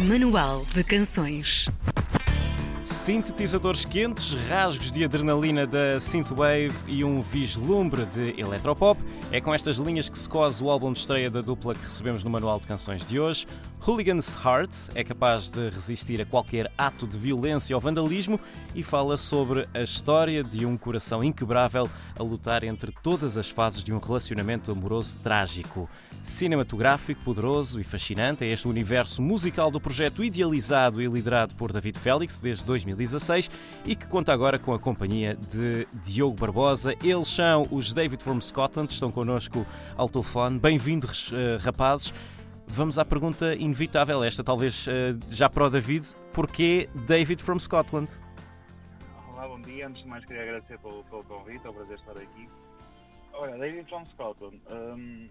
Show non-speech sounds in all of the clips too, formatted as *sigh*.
Manual de Canções. Sintetizadores quentes, rasgos de adrenalina da Synthwave e um vislumbre de electropop. É com estas linhas que se cose o álbum de estreia da dupla que recebemos no Manual de Canções de hoje. Hooligan's Heart é capaz de resistir a qualquer ato de violência ou vandalismo e fala sobre a história de um coração inquebrável a lutar entre todas as fases de um relacionamento amoroso trágico. Cinematográfico, poderoso e fascinante é este universo musical do projeto idealizado e liderado por David Félix desde 2016 e que conta agora com a companhia de Diogo Barbosa. Eles são os David from Scotland, estão connosco ao telefone. Bem-vindos, eh, rapazes. Vamos à pergunta inevitável, esta talvez eh, já para o David. Porquê David from Scotland? Olá, bom dia. Antes de mais, queria agradecer pelo, pelo convite, é um prazer estar aqui. Olha, David from Scotland. Um,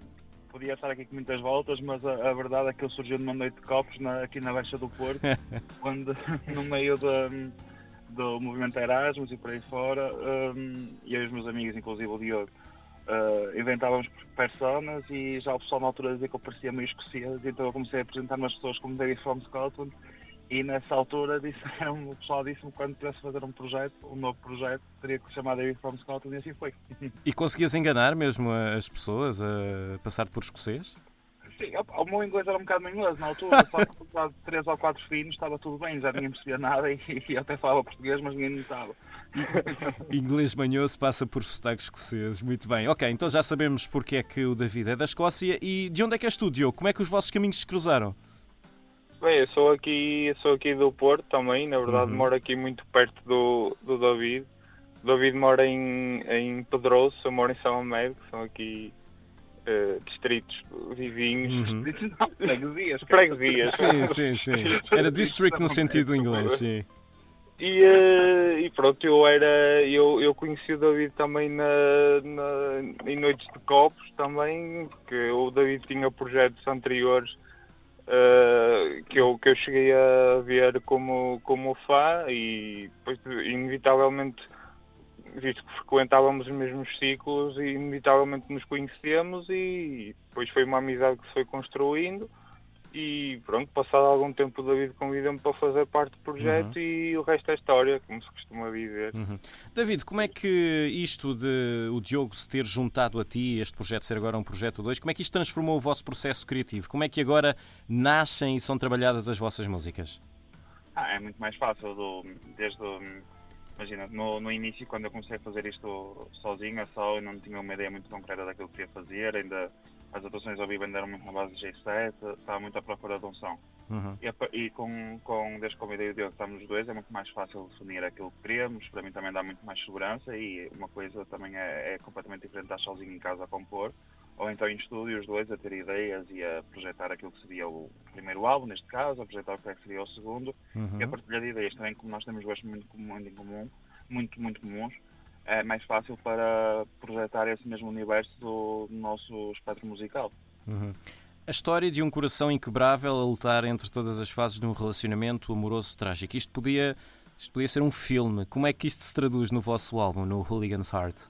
podia estar aqui com muitas voltas, mas a, a verdade é que ele surgiu numa noite de copos na, aqui na Baixa do Porto, *laughs* quando no meio do, do movimento Erasmus e por aí fora, um, e eu e os meus amigos, inclusive o Diogo, uh, inventávamos personas e já o pessoal na altura dizia que eu parecia meio escocês, então eu comecei a apresentar-me as pessoas como David from Scotland e nessa altura *laughs* disseram, o pessoal disse-me quando tivesse fazer um projeto, um novo projeto, teria que se chamar David from Scotland e assim foi. E conseguias enganar mesmo as pessoas a passar por escocês? Sim, o meu inglês era um bocado inglês na altura, só que de três ou quatro finos estava tudo bem, já ninguém percebia nada e, e até falava português, mas ninguém notava. inglês manhoso passa por sotaque escocês, muito bem. Ok, então já sabemos porque é que o David é da Escócia e de onde é que és tu, Diogo? Como é que os vossos caminhos se cruzaram? Bem, eu sou aqui, sou aqui do Porto também, na verdade uhum. moro aqui muito perto do, do David. O David mora em, em Pedroso, eu moro em São Américo, que são aqui uh, distritos vizinhos. Uhum. Não, freguesias. Freguesias. Sim, sim, sim. *laughs* Era district no sentido inglês, sim. E, uh, e, pronto, eu era eu, eu conheci o David também na, na, em noites de copos também, porque o David tinha projetos anteriores uh, que, eu, que eu cheguei a ver como, como fã e depois inevitavelmente visto que frequentávamos os mesmos ciclos e inevitavelmente nos conhecemos e depois foi uma amizade que se foi construindo e pronto, passado algum tempo o David convida-me para fazer parte do projeto uhum. e o resto é história, como se costuma dizer. Uhum. David, como é que isto de o Diogo se ter juntado a ti, este projeto ser agora um projeto 2, como é que isto transformou o vosso processo criativo? Como é que agora nascem e são trabalhadas as vossas músicas? Ah, é muito mais fácil, do, desde o, imagina, no, no início quando eu comecei a fazer isto sozinho, só, eu não tinha uma ideia muito concreta daquilo que queria fazer, ainda as atuações ao vivo ainda eram muito na base de G7, estava muito à procura de um som. Uhum. E, e, com, com, desde que convidei o Diogo, estamos os dois, é muito mais fácil definir aquilo que queremos, para mim também dá muito mais segurança e uma coisa também é, é completamente diferente de estar sozinho em casa a compor, ou então em estúdio os dois a ter ideias e a projetar aquilo que seria o primeiro álbum, neste caso, a projetar o que, é que seria o segundo, uhum. e a partilhar de ideias também, como nós temos gostos muito, muito em comum, muito, muito comuns, é mais fácil para projetar esse mesmo universo do nosso espectro musical. Uhum. A história de um coração inquebrável a lutar entre todas as fases de um relacionamento amoroso trágico. Isto podia, isto podia ser um filme. Como é que isto se traduz no vosso álbum, no Hooligan's Heart?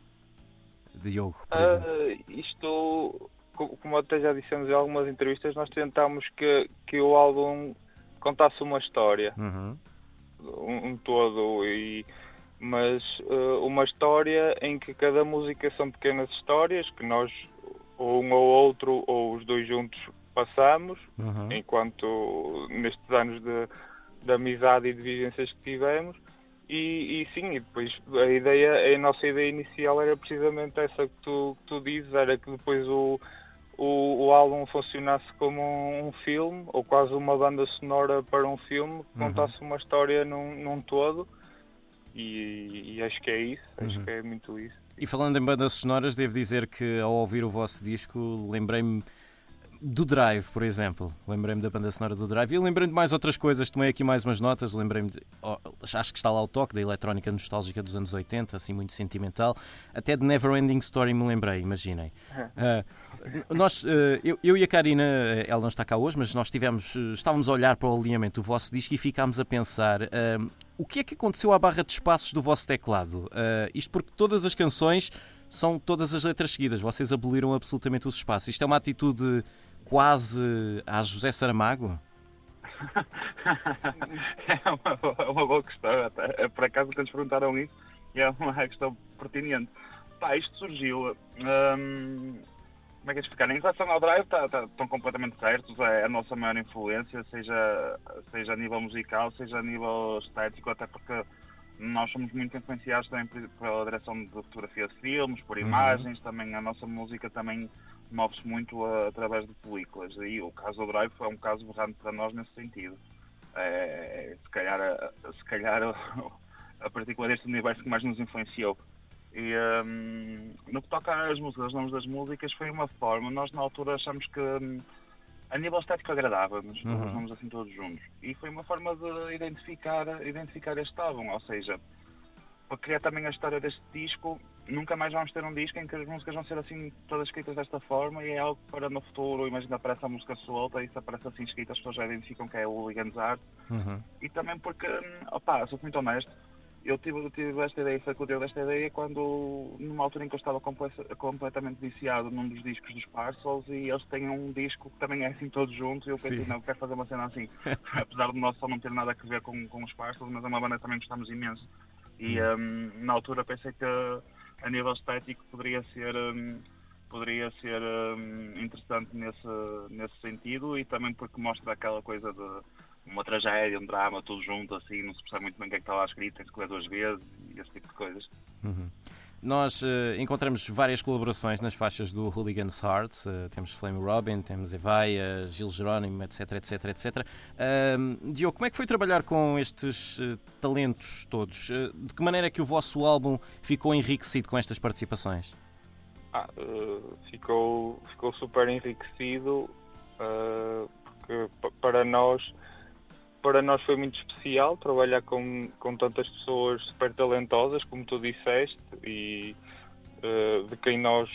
Diogo, por exemplo. Uh, isto, como até já dissemos em algumas entrevistas, nós tentámos que, que o álbum contasse uma história. Uhum. Um, um todo. E mas uh, uma história em que cada música são pequenas histórias que nós, ou um ou outro, ou os dois juntos, passamos, uhum. enquanto nestes anos de, de amizade e de vivências que tivemos. E, e, sim, e depois a ideia, a nossa ideia inicial era precisamente essa que tu, que tu dizes, era que depois o, o, o álbum funcionasse como um, um, filme, ou quase uma banda sonora para um filme, que uhum. contasse uma história num, num todo e, e, acho que é isso, acho uhum. que é muito isso. E falando em bandas sonoras, devo dizer que ao ouvir o vosso disco lembrei-me do Drive, por exemplo. Lembrei-me da banda sonora do Drive e lembrei-me de mais outras coisas. Tomei aqui mais umas notas. Lembrei-me, de, oh, acho que está lá o toque da eletrónica nostálgica dos anos 80, assim muito sentimental. Até de Never Ending Story me lembrei, imaginem. Uh, nós, uh, eu, eu, e a Karina, ela não está cá hoje, mas nós tivemos, estávamos a olhar para o alinhamento do vosso disco e ficámos a pensar uh, o que é que aconteceu à barra de espaços do vosso teclado. isto porque todas as canções são todas as letras seguidas. Vocês aboliram absolutamente os espaços. Isto é uma atitude quase a José Saramago? *laughs* é uma, uma, boa questão, até. É por acaso que eles perguntaram isso é uma questão pertinente. Pá, isto surgiu. Hum, como é que é explicar? Em relação ao Drive, tá, tá, estão completamente certos. É a nossa maior influência, seja, seja a nível musical, seja a nível estético, até porque nós somos muito influenciados também pela direção de fotografia de filmes, por uhum. imagens, uhum. também a nossa música também move-se muito a, através de películas. E o caso do Drive é um caso berrante para nós nesse sentido. É, se calhar, se calhar *laughs* a, a partícula deste universo que mais nos influenciou. E um, no que toca às músicas, os nomes das músicas, foi uma forma. Nós na altura achamos que um, a nível estético agradava-nos, uhum. os nomes assim todos juntos. E foi uma forma de identificar, identificar este álbum, ou seja, para criar também a história deste disco, nunca mais vamos ter um disco em que as músicas vão ser assim todas escritas desta forma e é algo para no futuro, imagina aparece a música solta e se aparece assim escrita as pessoas já identificam que é o Hooligans Art. Uhum. E também porque, hum, opá, sou muito honesto, eu tive, eu tive esta ideia, foi que eu esta ideia quando, numa altura em que eu estava completamente viciado num dos discos dos Parcels e eles têm um disco que também é assim todos juntos e eu pensei, Sim. não, quero fazer uma cena assim. *laughs* Apesar do nosso só não ter nada a ver com, com os Parcels, mas é uma banda que também gostamos imenso. E um, hum, na altura pensei que a nível estético poderia ser. Um, poderia ser um, interessante nesse, nesse sentido e também porque mostra aquela coisa de uma tragédia, um drama, tudo junto, assim, não se percebe muito bem o que é que está lá escrito, tem-se que ler duas vezes e esse tipo de coisas. Uhum. Nós uh, encontramos várias colaborações nas faixas do Hooligans Heart. Uh, temos Flame Robin, temos Evaia, Gil Jerónimo, etc, etc, etc. Uh, Diogo, como é que foi trabalhar com estes uh, talentos todos? de que maneira é que o vosso álbum ficou enriquecido com estas participações? Ah, ficou, ficou super enriquecido porque para nós para nós foi muito especial trabalhar com, com tantas pessoas super talentosas, como tu disseste, e uh, de quem nós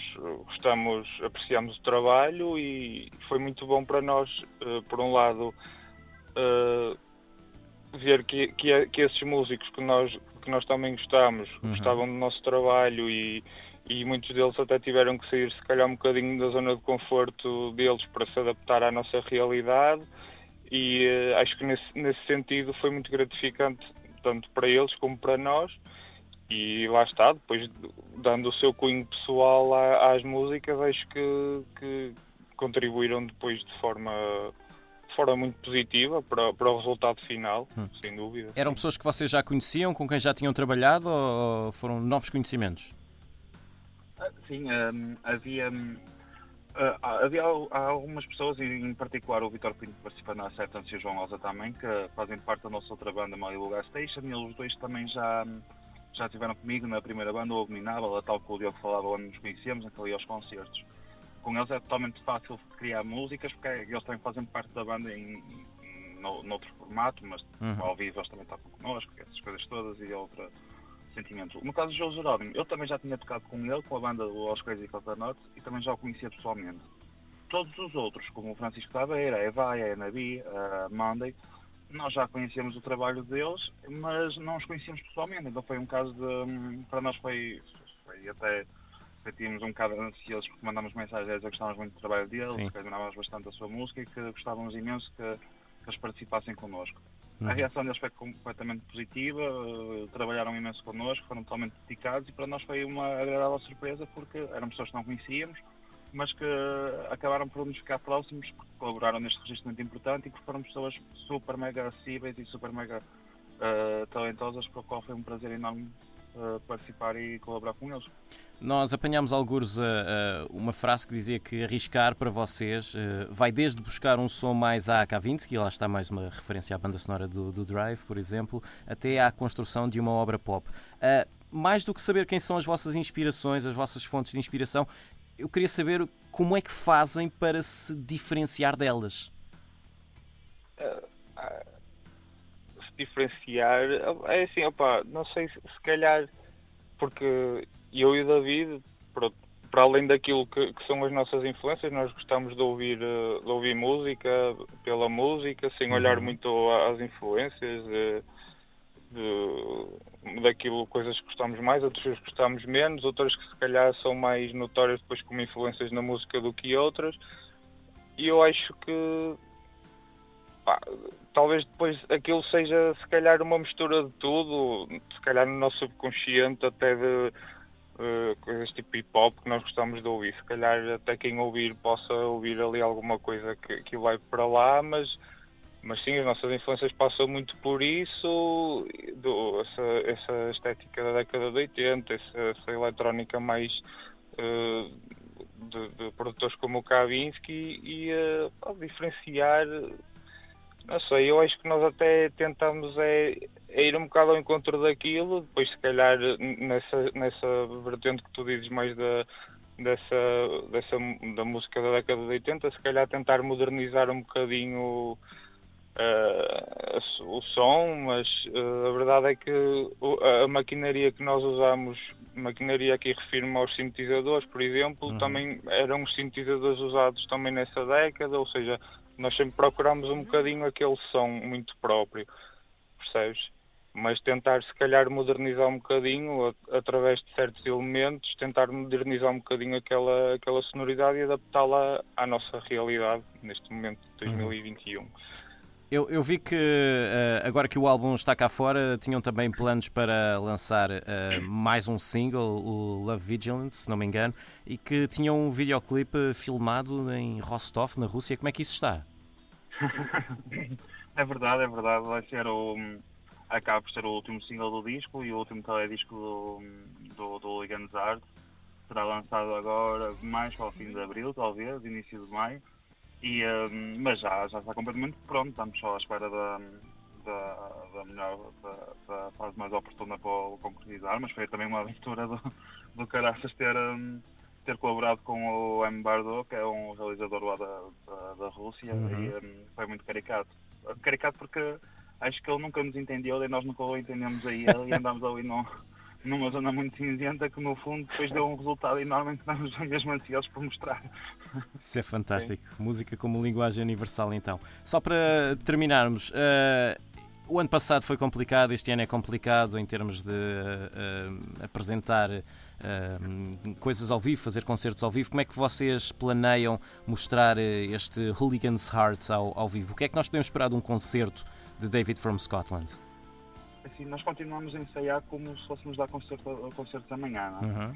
gostamos, apreciamos o trabalho e foi muito bom para nós, uh, por um lado, uh, ver que, que, que, esses músicos que nós, que nós também gostamos, uhum. gostavam do nosso trabalho e, e muitos deles até tiveram que sair se calhar um bocadinho da zona de conforto deles para se adaptar à nossa realidade e uh, acho que nesse, nesse sentido foi muito gratificante tanto para eles como para nós e lá está, depois dando o seu cunho pessoal às músicas, acho que, que contribuíram depois de forma, de forma muito positiva para, para o resultado final, hum. sem dúvida. Eram pessoas que vocês já conheciam, com quem já tinham trabalhado ou foram novos conhecimentos? Ah, sim, um, havia um, Uh, havia algumas pessoas, em particular o Vitor Pinto que participa na Acceptance e o João Rosa também, que fazem parte da nossa outra banda, Malibu Gas Station, e eles dois também já, já estiveram comigo na primeira banda, o Abominável, a tal que o Diogo falava onde nos conhecíamos, naquele aos concertos. Com eles é totalmente fácil criar músicas, porque eles também fazem parte da banda em, em, no, noutro formato, mas uhum. ao vivo eles também tocam connosco, essas coisas todas, e outra sentimento. No caso do João Jerónimo, eu também já tinha tocado com ele, com a banda do Os Crazy Coconut, e também já o conhecia pessoalmente. Todos os outros, como o Francisco Taveira, a Evaia, a Nabi, a Monday, nós já conhecíamos o trabalho deles, mas não os conhecíamos pessoalmente. Então foi um caso de. Hum, para nós foi, foi até. Sentíamos um bocado ansiosos porque mandámos mensagens a dizer que gostávamos muito do trabalho deles, que admirávamos bastante a sua música e que gostávamos imenso que, que eles participassem connosco. Uhum. A reação deles foi completamente positiva, uh, trabalharam imenso connosco, foram totalmente dedicados e para nós foi uma agradável surpresa porque eram pessoas que não conhecíamos, mas que acabaram por nos ficar próximos, porque colaboraram neste registro muito importante e porque foram pessoas super mega acessíveis e super mega uh, talentosas, para o qual foi um prazer enorme uh, participar e colaborar com eles. Nós apanhámos alguns uh, uh, uma frase que dizia que arriscar para vocês uh, vai desde buscar um som mais à Kavinsky, lá está mais uma referência à banda sonora do, do Drive, por exemplo, até à construção de uma obra pop. mais do que saber quem são as vossas inspirações, as vossas fontes de inspiração, eu queria saber como é que fazem para se diferenciar delas. se diferenciar, é assim, opa, não sei se, se calhar porque eu e o David, para além daquilo que, que, são as nossas influências, nós gostamos de ouvir, eh, de ouvir música pela música, sem uhum. olhar muito às influências, de, de, daquilo, coisas que gostamos mais, outras que gostamos menos, outras que se calhar são mais notórias depois como influências na música do que outras. E eu acho que pá, talvez depois aquilo seja se calhar uma mistura de tudo, se calhar no nosso subconsciente até de uh, coisas tipo hip hop que nós gostamos de ouvir. Se calhar até quem ouvir possa ouvir ali alguma coisa que, que vai para lá, mas, mas sim, as nossas influências passam muito por isso, do, essa, essa estética da década de 80, essa, essa eletrónica mais uh, de, de, produtores como o Kavinsky e uh, diferenciar não sei, eu acho que nós até tentamos é, é, ir um bocado ao encontro daquilo, depois se calhar nessa, nessa vertente que tu dizes mais da, dessa, dessa da música da década de 80, se calhar tentar modernizar um bocadinho uh, o som, mas uh, a verdade é que a, maquinaria que nós usamos, maquinaria aqui refiro-me aos sintetizadores, por exemplo, uhum. também eram os sintetizadores usados também nessa década, ou seja, nós sempre procuramos um bocadinho aquele som muito próprio, percebes? Mas tentar se calhar modernizar um bocadinho através de certos elementos, tentar modernizar um bocadinho aquela, aquela sonoridade e adaptá-la à nossa realidade neste momento de 2021. Uhum. Eu, eu, vi que uh, agora que o álbum está cá fora, tinham também planos para lançar uh, mais um single, o Love Vigilance, se não me engano, e que tinham um videoclipe filmado em Rostov, na Rússia. Como é que isso está? *laughs* é verdade, é verdade. Vai ser o. Acaba por ser o último single do disco e o último teledisco do, do, do Art. Será lançado agora mais para o fim de abril, talvez, início de maio. E, um, mas já, já está completamente pronto, estamos só à espera da, da, da melhor, da, da, fase mais oportuna para o concretizar, mas foi também uma aventura do, do Caraças ter, um, ter colaborado com o M. Bardo, que é um realizador lá da, da, da Rússia, uhum. e um, foi muito caricato. Caricato porque acho que ele nunca nos entendeu e nós nunca o entendemos a ele e andamos ali no, numa zona muito cinzenta que no fundo depois deu um resultado enorme que estamos *laughs* mesmo ansiosos por mostrar. Isso é fantástico. Sim. Música como linguagem universal então. Só para terminarmos, uh, o ano passado foi complicado, este ano é complicado em termos de uh, apresentar uh, coisas ao vivo, fazer concertos ao vivo. Como é que vocês planeiam mostrar este Hooligans Heart ao, ao vivo? O que é que nós podemos esperar de um concerto de David from Scotland? Assim, nós continuamos a ensaiar como se fôssemos dar concerto, concertos amanhã. Não, é? uhum.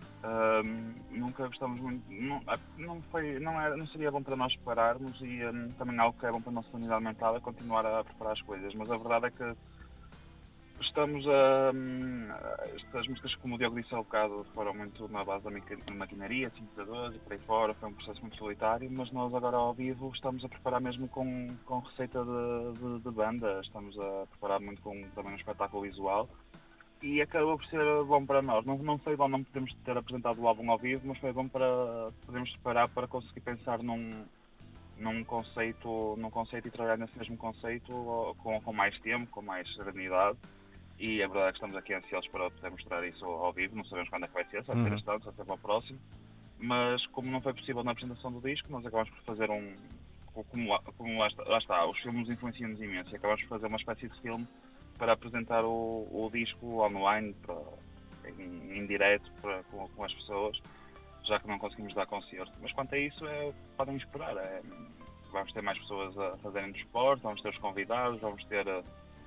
um, nunca gostamos muito. Não, ah, não, foi, não, era, não seria bom para nós pararmos e um, também algo que é bom para a nossa unidade mental é continuar a preparar as coisas. Mas a verdade é que estamos a. Estas músicas, como o Diogo disse há bocado, foram muito na base da maquinaria, sintetizadores e por aí fora, foi um processo muito solitário, mas nós agora ao vivo estamos a preparar mesmo com, com receita de, de, de banda, estamos a preparar muito com também um espetáculo visual e acabou por ser bom para nós. Não, não foi bom não podemos ter apresentado o álbum ao vivo, mas foi bom para podermos preparar para conseguir pensar num, num conceito, num conceito e trabalhar nesse mesmo conceito com, com mais tempo, com mais serenidade e a verdade é que estamos aqui ansiosos para poder mostrar isso ao vivo, não sabemos quando é que vai ser, se vai ser uhum. este ano, se vai ser para o próximo, mas como não foi possível na apresentação do disco, nós acabamos por fazer um, como, lá, como lá, está, lá está, os filmes influenciam-nos imenso e acabamos por fazer uma espécie de filme para apresentar o, o disco online, para, em, em direto para, com, com, as pessoas, já que não conseguimos dar concerto. Mas quanto a isso, é, podem esperar. É, vamos ter mais pessoas a fazerem desporto, vamos ter os convidados, vamos ter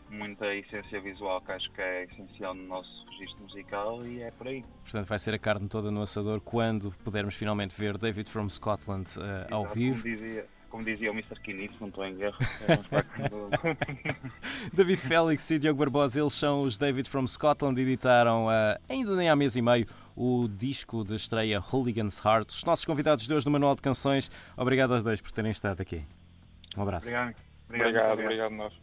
muita essência visual que acho que é essencial no nosso registro musical e é por aí. Portanto, vai ser a carne toda no assador quando pudermos finalmente ver David from Scotland uh, ao vivo. Como dizia, como dizia o Mr. Kinney, não estou em erro. *laughs* *laughs* David Félix e Diogo Barbosa, eles são os David from Scotland, editaram uh, ainda nem há mês e meio o disco de estreia Hooligans Heart. Os nossos convidados de hoje do Manual de Canções, obrigado aos dois por terem estado aqui. Um abraço. Obrigado. Obrigado, obrigado, obrigado nós.